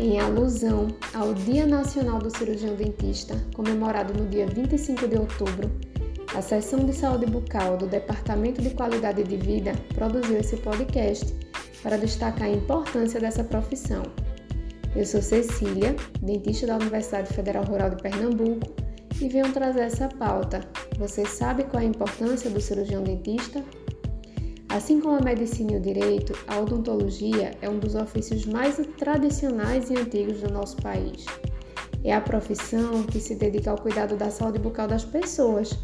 em alusão ao Dia Nacional do Cirurgião Dentista, comemorado no dia 25 de outubro, a Seção de Saúde Bucal do Departamento de Qualidade de Vida produziu esse podcast para destacar a importância dessa profissão. Eu sou Cecília, dentista da Universidade Federal Rural de Pernambuco, e venho trazer essa pauta. Você sabe qual é a importância do cirurgião dentista? Assim como a medicina e o direito, a odontologia é um dos ofícios mais tradicionais e antigos do nosso país. É a profissão que se dedica ao cuidado da saúde bucal das pessoas,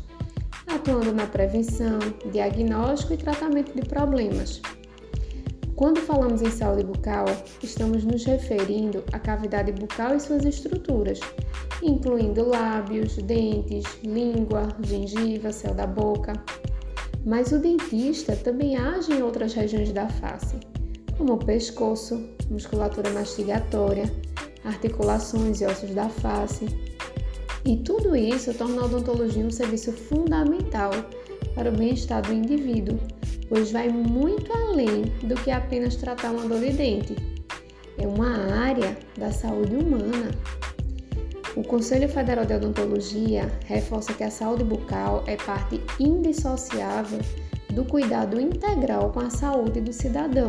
atuando na prevenção, diagnóstico e tratamento de problemas. Quando falamos em saúde bucal, estamos nos referindo à cavidade bucal e suas estruturas, incluindo lábios, dentes, língua, gengiva, céu da boca. Mas o dentista também age em outras regiões da face, como o pescoço, musculatura mastigatória, articulações e ossos da face. E tudo isso torna a odontologia um serviço fundamental para o bem-estar do indivíduo, pois vai muito além do que apenas tratar uma dor de dente. É uma área da saúde humana. O Conselho Federal de Odontologia reforça que a saúde bucal é parte indissociável do cuidado integral com a saúde do cidadão.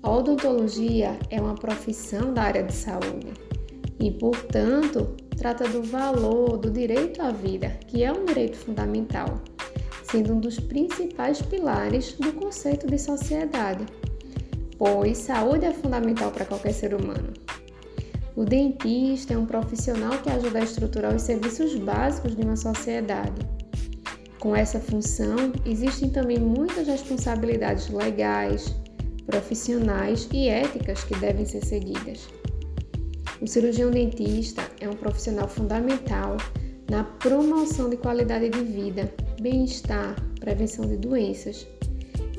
A odontologia é uma profissão da área de saúde e, portanto, trata do valor do direito à vida, que é um direito fundamental, sendo um dos principais pilares do conceito de sociedade, pois saúde é fundamental para qualquer ser humano. O dentista é um profissional que ajuda a estruturar os serviços básicos de uma sociedade. Com essa função, existem também muitas responsabilidades legais, profissionais e éticas que devem ser seguidas. O cirurgião dentista é um profissional fundamental na promoção de qualidade de vida, bem-estar, prevenção de doenças.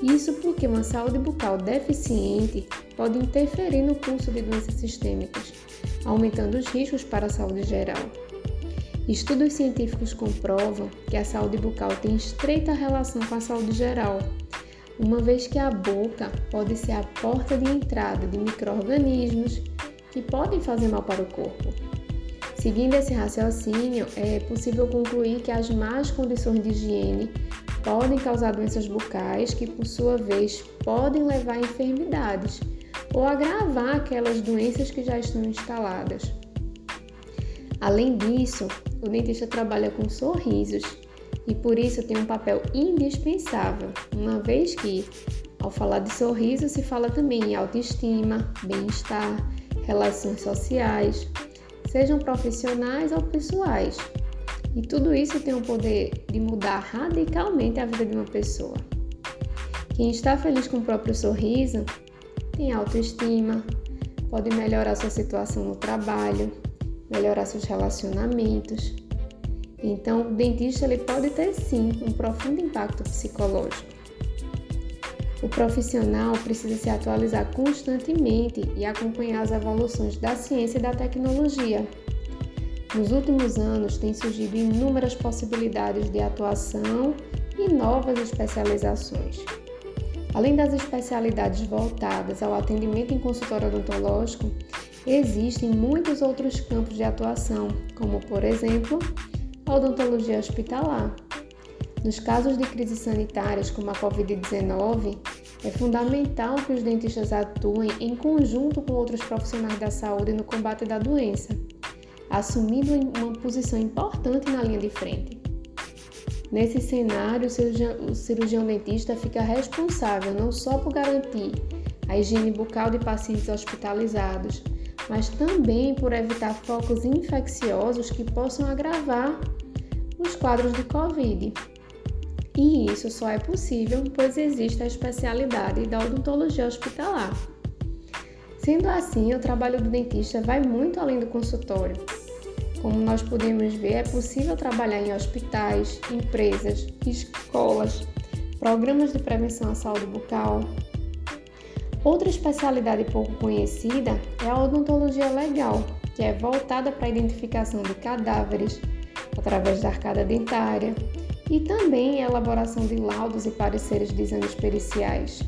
Isso porque uma saúde bucal deficiente pode interferir no curso de doenças sistêmicas, aumentando os riscos para a saúde geral. Estudos científicos comprovam que a saúde bucal tem estreita relação com a saúde geral, uma vez que a boca pode ser a porta de entrada de micro-organismos que podem fazer mal para o corpo. Seguindo esse raciocínio, é possível concluir que as más condições de higiene podem causar doenças bucais que, por sua vez, podem levar a enfermidades ou agravar aquelas doenças que já estão instaladas. Além disso, o dentista trabalha com sorrisos e por isso tem um papel indispensável, uma vez que, ao falar de sorriso, se fala também em autoestima, bem-estar, relações sociais, sejam profissionais ou pessoais. E tudo isso tem o poder de mudar radicalmente a vida de uma pessoa. Quem está feliz com o próprio sorriso tem autoestima, pode melhorar sua situação no trabalho, melhorar seus relacionamentos. Então, o dentista ele pode ter sim um profundo impacto psicológico. O profissional precisa se atualizar constantemente e acompanhar as evoluções da ciência e da tecnologia. Nos últimos anos, têm surgido inúmeras possibilidades de atuação e novas especializações. Além das especialidades voltadas ao atendimento em consultório odontológico, existem muitos outros campos de atuação, como, por exemplo, a odontologia hospitalar. Nos casos de crises sanitárias como a Covid-19, é fundamental que os dentistas atuem em conjunto com outros profissionais da saúde no combate da doença, assumindo uma posição importante na linha de frente. Nesse cenário, o cirurgião, o cirurgião dentista fica responsável não só por garantir a higiene bucal de pacientes hospitalizados, mas também por evitar focos infecciosos que possam agravar os quadros de Covid. E isso só é possível pois existe a especialidade da odontologia hospitalar. Sendo assim, o trabalho do dentista vai muito além do consultório como nós podemos ver, é possível trabalhar em hospitais, empresas, escolas, programas de prevenção à saúde bucal. Outra especialidade pouco conhecida é a odontologia legal, que é voltada para a identificação de cadáveres através da arcada dentária e também a elaboração de laudos e pareceres de exames periciais.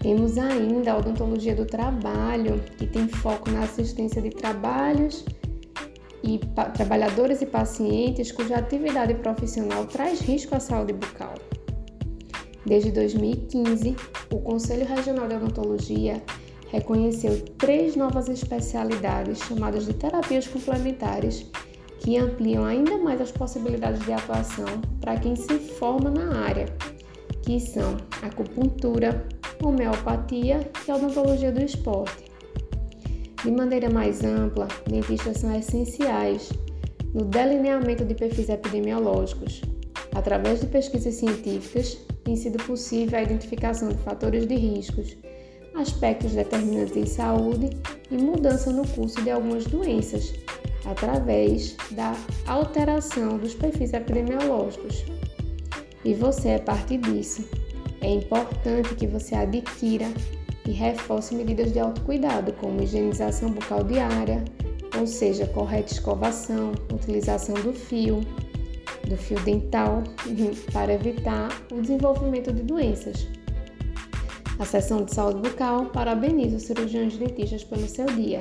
Temos ainda a odontologia do trabalho, que tem foco na assistência de trabalhos e trabalhadores e pacientes cuja atividade profissional traz risco à saúde bucal. Desde 2015, o Conselho Regional de Odontologia reconheceu três novas especialidades chamadas de terapias complementares que ampliam ainda mais as possibilidades de atuação para quem se forma na área, que são acupuntura, homeopatia e odontologia do esporte. De maneira mais ampla, dentistas são essenciais no delineamento de perfis epidemiológicos. Através de pesquisas científicas, tem sido possível a identificação de fatores de riscos, aspectos determinantes em saúde e mudança no curso de algumas doenças, através da alteração dos perfis epidemiológicos. E você é parte disso. É importante que você adquira e reforce medidas de autocuidado, como higienização bucal diária, ou seja, correta escovação, utilização do fio, do fio dental, para evitar o desenvolvimento de doenças. A seção de saúde bucal parabeniza os cirurgiões dentistas pelo seu dia.